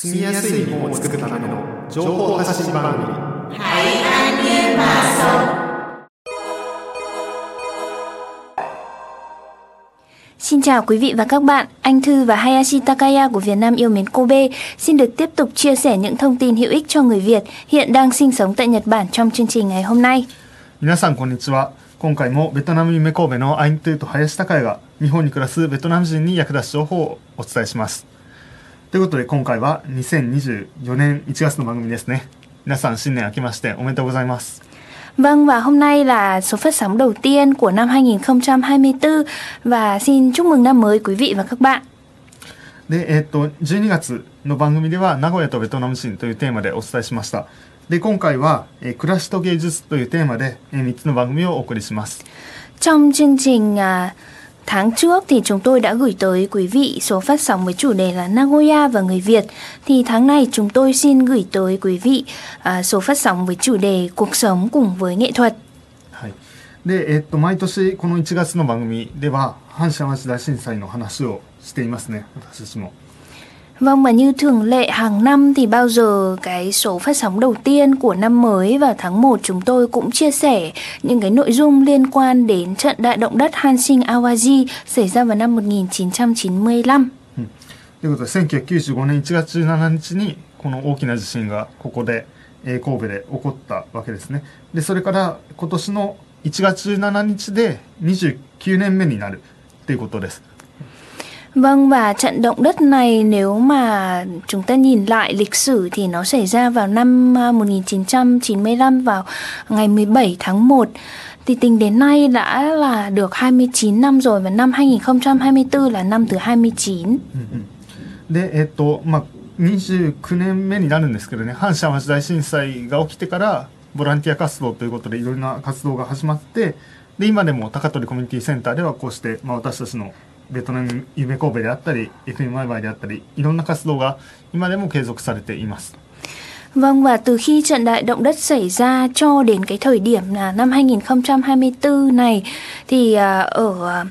住みやすい日本を作るための情報発信番組 Hãy an nhiên mà sống. Xin chào quý vị và các bạn, anh Thư và Hayashi Takaya của Việt Nam yêu mến Kobe xin được tiếp tục chia sẻ những thông tin hữu ích cho người Việt hiện đang sinh sống tại Nhật Bản trong chương trình ngày hôm nay. 皆さんこんにちは今回もベトナム夢神戸のアイントゥーと林孝也が日本に暮らすベトナム人に役立つ情報をお伝えしますということで今回は2024年1月の番組ですね。皆さん新年明けましておめでとうございます。Vâng và hôm nay là số phát sóng đầu tiên của năm 2024 và xin chúc mừng năm mới quý vị và các bạn. で、えっと12月の番組では名古屋とベトナム人というテーマでお伝えしました。で今回は、えー暮らしと芸術というテーマで、え3つの番組をお送りします。Trong chương trình à, tháng trước thì chúng tôi đã gửi tới quý vị số phát sóng với chủ đề là Nagoya và người Việt. Thì tháng này chúng tôi xin gửi tới quý vị à, số phát sóng với chủ đề cuộc sống cùng với nghệ thuật. はい、で、えっと毎年この1月の番組では阪神・淡路大震災の話をしていますね私たちも Vâng và như thường lệ hàng năm thì bao giờ cái số phát sóng đầu tiên của năm mới vào tháng 1 chúng tôi cũng chia sẻ những cái nội dung liên quan đến trận đại động đất Hanshin Awaji xảy ra vào năm 1995. ということで1995年1月17日にこの大きな地震がここで、えー神戸で起こったわけですねでそれから今年の1月17日で29年目になるっていうことです Vâng và trận động đất này nếu mà chúng ta nhìn lại lịch sử thì nó xảy ra vào năm à, 1995 vào ngày 17 tháng 1 thì tính đến nay đã là được 29 năm rồi và năm 2024 là năm thứ 29. でえっとまあ29年目になるんですけどね阪神・淡路大震災が起きてからボランティア活動ということでいろんな活動が始まってで今でも高取コミュニティセンターではこうして、まあ、私たちの ベトナム夢神戸であったり FM ワイワイであったりいろんな活動が今でも継続されています Vâng và từ khi trận đại động đất xảy ra cho đến cái thời điểm là năm 2024 này thì à, ở à,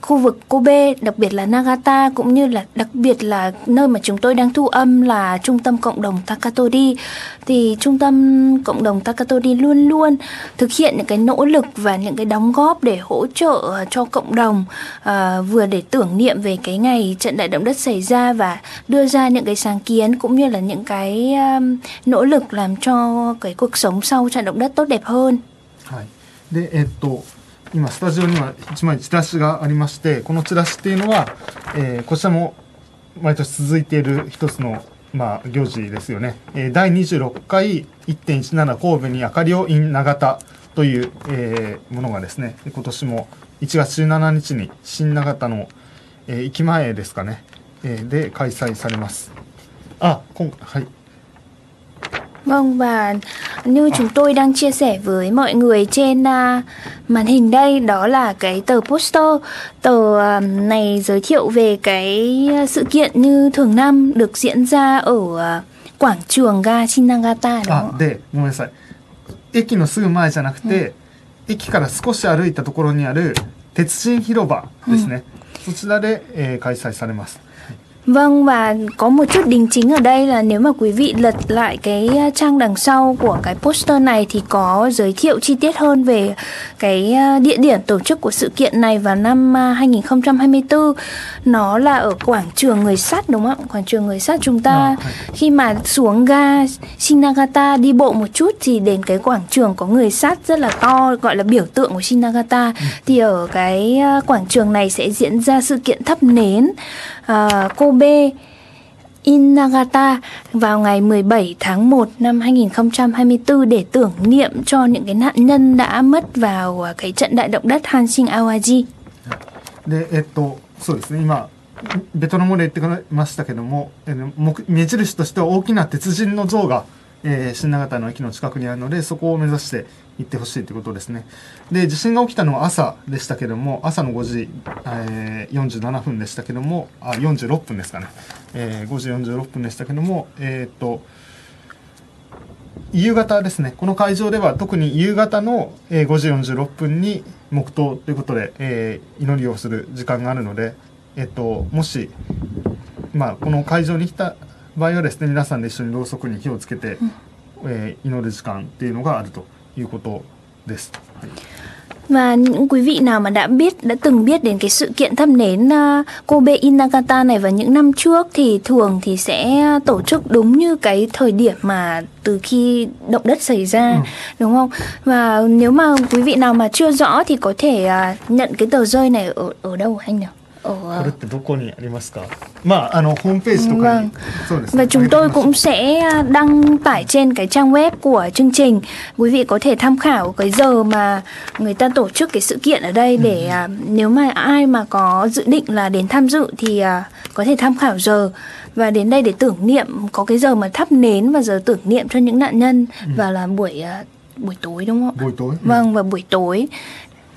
khu vực Kobe, đặc biệt là Nagata cũng như là đặc biệt là nơi mà chúng tôi đang thu âm là trung tâm cộng đồng Takatori thì trung tâm cộng đồng Takatori luôn luôn thực hiện những cái nỗ lực và những cái đóng góp để hỗ trợ cho cộng đồng à, vừa để tưởng niệm về cái ngày trận đại động đất xảy ra và đưa ra những cái sáng kiến cũng như là những cái um, nỗ lực làm cho cái cuộc sống sau trận động đất tốt đẹp hơn. はい、でえっと 今スタジオには1枚チラシがありましてこのチラシっていうのは、えーこちらも毎年続いている一つの、まあ、行事ですよね、えー第26回1.17神戸に明かりを in 長田という、えーものがですね今年も1月17日に新長田の、えー駅前ですかね、えーで開催されます。あ今はい。Vâng và như chúng tôi đang chia sẻ với mọi người trên à, màn hình đây đó là cái tờ poster tờ à, này giới thiệu về cái sự kiện như thường năm được diễn ra ở à, quảng trường ga Shinagata đúng あ không? ạ? でごめんなさい駅のすぐ前じゃなくて、駅から少し歩いたところにある鉄人広場ですね、そちらで、えー開催されます Vâng và có một chút đính chính ở đây là nếu mà quý vị lật lại cái trang đằng sau của cái poster này thì có giới thiệu chi tiết hơn về cái địa điểm tổ chức của sự kiện này vào năm à, 2024. Nó là ở quảng trường người sắt đúng không ạ? Quảng trường người sắt chúng ta khi mà xuống ga Shinagata đi bộ một chút thì đến cái quảng trường có người sắt rất là to gọi là biểu tượng của Shinagata thì ở cái quảng trường này sẽ diễn ra sự kiện thắp nến à, Kobe In Nagata vào ngày 17 tháng 1 năm 2024 để tưởng niệm cho những cái nạn nhân đã mất vào à, cái trận đại động đất Hanshin Awaji. でえっとそうですね今ベトナム語で言ってくれましたけども、えー目目印としては大きな鉄人の像が、 えー新長田の駅の近くにあるのでそこを目指して行ってほしいということですね。で地震が起きたのは朝でしたけども朝の5時、えー47分でしたけどもあ46分ですかね、えー5時46分でしたけどもえーっと夕方ですね。この会場では特に夕方の5時46分に黙祷ということで、えー祈りをする時間があるので、えっと、もし、まあ、この会場に来た場合はですね皆さんで一緒にろうそくに火をつけて、えー祈る時間っていうのがあるということです。はい Và những quý vị nào mà đã biết, đã từng biết đến cái sự kiện thắp nến uh, Kobe Inagata này vào những năm trước thì thường thì sẽ tổ chức đúng như cái thời điểm mà từ khi động đất xảy ra, đúng không? Và nếu mà quý vị nào mà chưa rõ thì có thể uh, nhận cái tờ rơi này ở ở đâu anh nhỉ? Ở... Và chúng tôi cũng sẽ ờ, đăng tải trên cái trang web của chương trình. Quý vị có thể tham khảo cái giờ mà người ta tổ chức cái sự kiện ở đây để ừ. ờ, nếu mà ai mà có dự định là đến tham dự thì ờ, có thể tham khảo giờ. Và đến đây để tưởng niệm có cái giờ mà thắp nến và giờ tưởng niệm cho những nạn nhân ừ. và là buổi buổi tối đúng không? Buổi tối. Ừ. Vâng và buổi tối.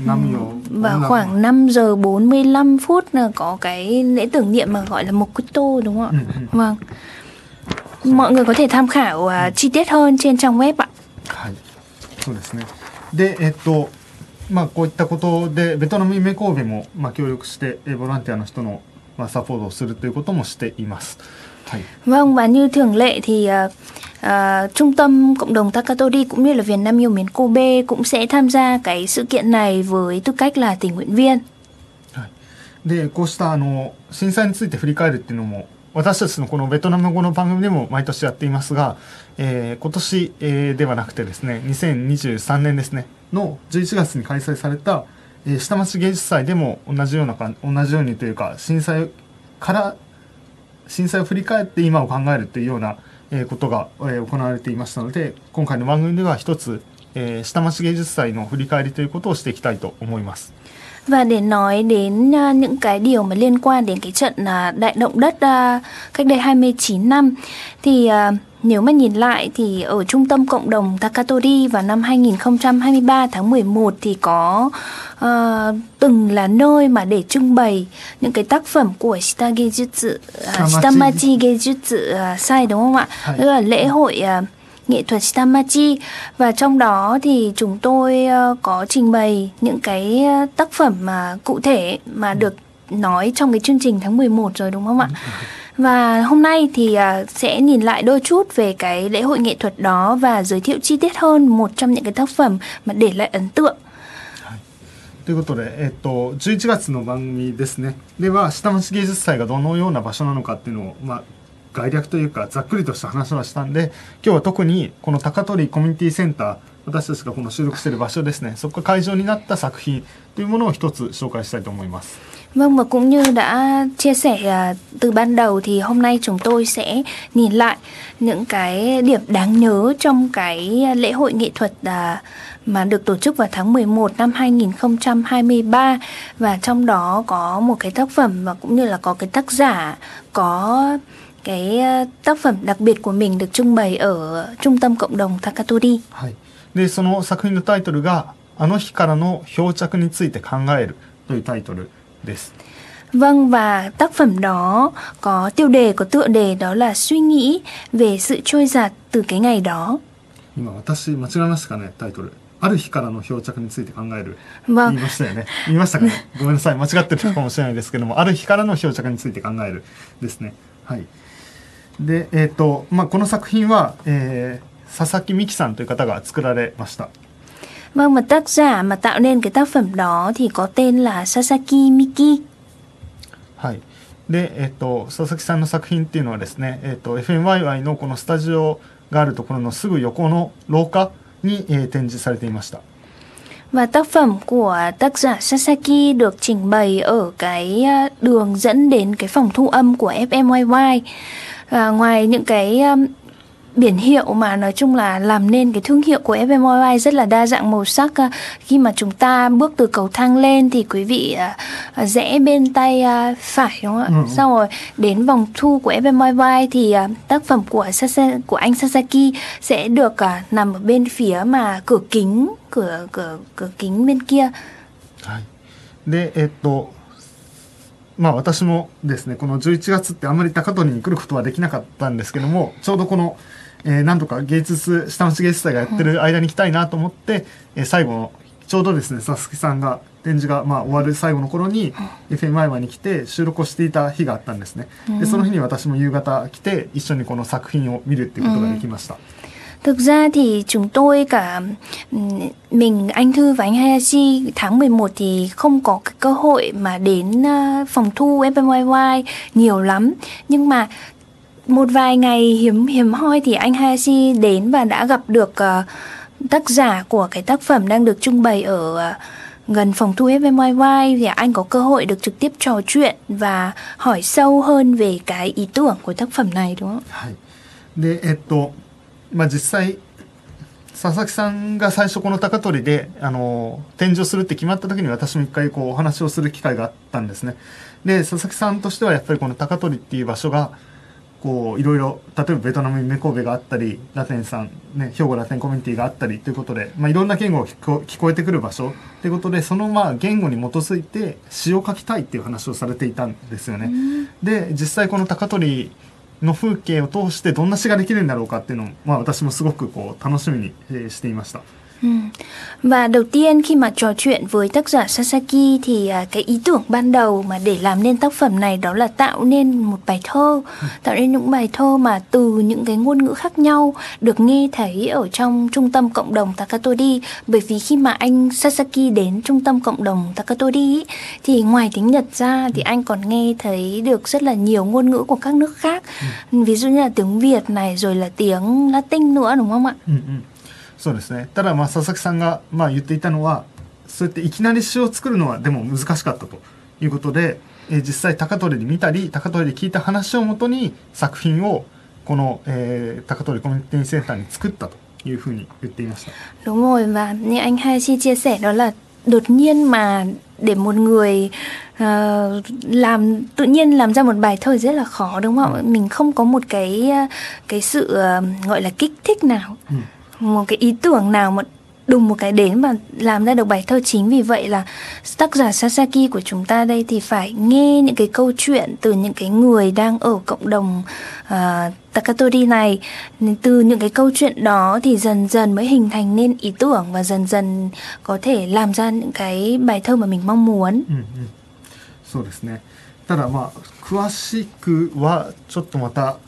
何を và khoảng 5 giờ 45 phút là có cái lễ tưởng niệm mà gọi là Mokuto đúng không ạ? Vâng. Mọi người có thể tham khảo à, chi tiết hơn trên trang web ạ. はい、そうですね。で、えっと、まあ、こういったことで、ベトナム夢神戸も、まあ、協力して、えボランティアの人の、まあ、サポートをするということもしています。はい。 Vâng và như thường lệ thì à, à, trung tâm cộng đồng Takatori cũng như là Việt Nam yêu mến Kobe cũng sẽ tham gia cái sự kiện này với tư cách là tình nguyện viên. で、こうした、あの、震災について振り返るっていうのも、私たちのこのベトナム語の番組でも毎年やっていますが、えー今年、えーではなくてですね、2023年ですね、の11月に開催された、えー下町芸術祭でも同じようなか、同じようにというか、震災から、震災を振り返って今を考えるっていうような、えことが、え行われていましたので、今回の番組では一つ、え下町芸術祭の振り返りということをしていきたいと思います。Và để nói đến à, những cái điều mà liên quan đến cái trận à, đại động đất à, cách đây 29 năm thì uh, nếu mà nhìn lại thì ở trung tâm cộng đồng Takatori vào năm 2023 tháng 11 thì có à, từng là nơi mà để trưng bày những cái tác phẩm của Shitagejutsu, à, Shitamachi. Shitamachi Gejutsu à, sai đúng không ạ? Tức là lễ hội à, nghệ thuật Shitamachi và trong đó thì chúng tôi ờ, có trình bày những cái ờ, tác phẩm mà cụ thể mà được nói trong cái chương trình tháng 11 rồi đúng không ạ? Và hôm nay thì sẽ nhìn lại đôi chút về cái lễ hội nghệ thuật đó và giới thiệu chi tiết hơn một trong những cái tác phẩm mà để lại ấn tượng. ということで、えっと、11月の番組ですね。では、下町芸術祭がどのような場所なのかっていうのを、まあ、概略というか、ざっくりとした話はしたんで、今日は特に、この高取コミュニティセンター、私たちがこの収録している場所ですね、そこが会場になった作品というものを一つ紹介したいと思います。Vâng và cũng như đã chia sẻ à, từ ban đầu thì hôm nay chúng tôi sẽ nhìn lại những cái điểm đáng nhớ trong cái lễ hội nghệ thuật à, mà được tổ chức vào tháng 11 năm 2023 và trong đó có một cái tác phẩm và cũng như là có cái tác giả có cái à, tác phẩm đặc biệt của mình được trưng bày ở trung tâm cộng đồng Takatori. はい。で、その作品のタイトルが、あの日からの漂着について考えるというタイトル です。Vâng và tác phẩm đó có tiêu đề có tựa đề đó là suy nghĩ về sự trôi giạt từ cái ngày đó. 今、私、間違えましたかね、タイトル。ある日からの漂着について考える。言いましたよね。言いましたかね？ごめんなさい。間違ってるかもしれないですけども、ある日からの漂着について考えるですね。はい。で、えっ、と、まあ、この作品は、えー佐々木美希さんという方が作られました。Vâng và tác giả mà tạo nên cái tác phẩm đó thì có tên là Sasaki Miki. はい。で、えっ、と、佐々木さんの作品っていうのはですね、えっ、と、FMYY のこのスタジオがあるところのすぐ横の廊下に、えー展示されていました。 Và tác phẩm của tác giả Sasaki được trình bày ở cái à, đường dẫn đến cái phòng thu âm của FMYY. À, ngoài những cái um, biển hiệu mà nói chung là làm nên cái thương hiệu của FMYY rất là đa dạng màu sắc à, khi mà chúng ta bước từ cầu thang lên thì quý vị à, à, rẽ bên tay à, phải đúng không ạ? Ừ, ừ. Sau rồi đến vòng thu của FMYY thì à, tác phẩm của Sasa, của anh Sasaki sẽ được à, nằm ở bên phía mà cửa kính cửa cửa cửa kính bên kia はい、でえっと まあ私もですねこの11月ってあんまり高取に来ることはできなかったんですけどもちょうどこの、えー、何度か芸術下町芸術祭がやってる間に来たいなと思って、えー最後のちょうどですね佐々木さんが展示がまあ終わる最後の頃に FMI に来て収録をしていた日があったんですね。でその日に私も夕方来て一緒にこの作品を見るっていうことができました。Thực ra thì chúng tôi cả ừm, mình anh Thư và anh Hayashi tháng 11 thì không có cái cơ hội mà đến ờ, phòng thu FMYY nhiều lắm nhưng mà một vài ngày hiếm hiếm hoi thì anh Hayashi đến và đã gặp được ờ, tác giả của cái tác phẩm đang được trưng bày ở ờ, gần phòng thu FMYY thì anh có cơ hội được trực tiếp trò chuyện và hỏi sâu hơn về cái ý tưởng của tác phẩm này đúng không? はい、でえっと まあ実際佐々木さんが最初この高取であの展示をするって決まった時に私も一回こうお話をする機会があったんですねで佐々木さんとしてはやっぱりこの高取っていう場所がこういろいろ例えばベトナム夢神戸があったりラテンさん、ね、兵庫ラテンコミュニティがあったりということで、まあ、いろんな言語が聞こ聞こえてくる場所ということでそのまあ言語に基づいて詩を書きたいっていう話をされていたんですよね。で実際この高取の風景を通してどんな詩ができるんだろうかっていうのを、まあ、私もすごくこう楽しみにしていました。Ừ. Và đầu tiên khi mà trò chuyện với tác giả Sasaki thì à, cái ý tưởng ban đầu mà để làm nên tác phẩm này đó là tạo nên một bài thơ, tạo nên những bài thơ mà từ những cái ngôn ngữ khác nhau được nghe thấy ở trong trung tâm cộng đồng Takatori. Bởi vì khi mà anh Sasaki đến trung tâm cộng đồng Takatori thì ngoài tiếng Nhật ra thì anh còn nghe thấy được rất là nhiều ngôn ngữ của các nước khác. Ví dụ như là tiếng Việt này rồi là tiếng Latin nữa đúng không ạ? そうですね。ただまあ佐々木さんがまあ言っていたのは、そうやっていきなり詩を作るのはでも難しかったということで、えー、実際高取に見たり高取に聞いた話をもとに作品をこの、えー、高取コミュニティセンターに作ったというふうに言っていました。ロモイはね、兄ハイシチェセ、だから、đột nhiên mà để một người uh, làm tự nhiên làm ra một bài thơ rất là khó một cái ý tưởng nào mà đùng một cái đến và làm ra được bài thơ chính vì vậy là tác giả Sasaki của chúng ta đây thì phải nghe những cái câu chuyện từ những cái người đang ở cộng đồng uh, Takatori này từ những cái câu chuyện đó thì dần dần mới hình thành nên ý tưởng và dần dần có thể làm ra những cái bài thơ mà mình mong muốn うんうん、そうですねただまあ詳しくはちょっとまた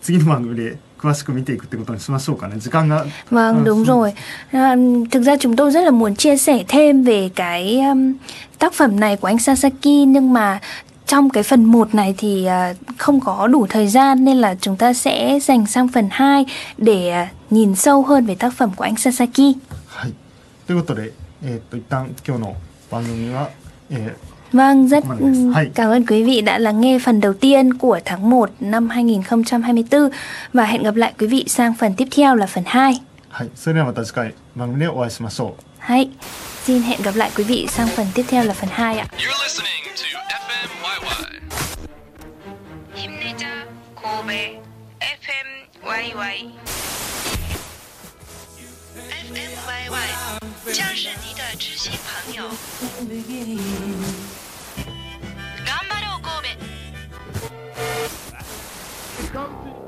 次の番組で 詳しく見ていくってことにしましょうかね時間が Vâng Ừ, đúng ừ. rồi à, Thực ra chúng tôi rất là muốn chia sẻ thêm về cái um, tác phẩm này của anh Sasaki Nhưng mà trong cái phần 1 này thì à, không có đủ thời gian Nên là chúng ta sẽ dành sang phần 2 để à, nhìn sâu hơn về tác phẩm của anh Sasaki はいということで、えー、と一旦今日の番組は、え Vâng, rất Cảm ơn ừm, Hay. cảm ơn quý vị đã lắng nghe phần đầu tiên của tháng 1 năm 2024 Và hẹn gặp lại quý vị sang phần tiếp theo là phần 2ーはい、それではまた次回番組でお会いしましょう Hay, xin hẹn gặp lại quý vị sang phần tiếp theo là phần 2 ạ You're listening to FMYY. 힘내자 고베 FM YY FMYY，这样是你的知心朋友。 something.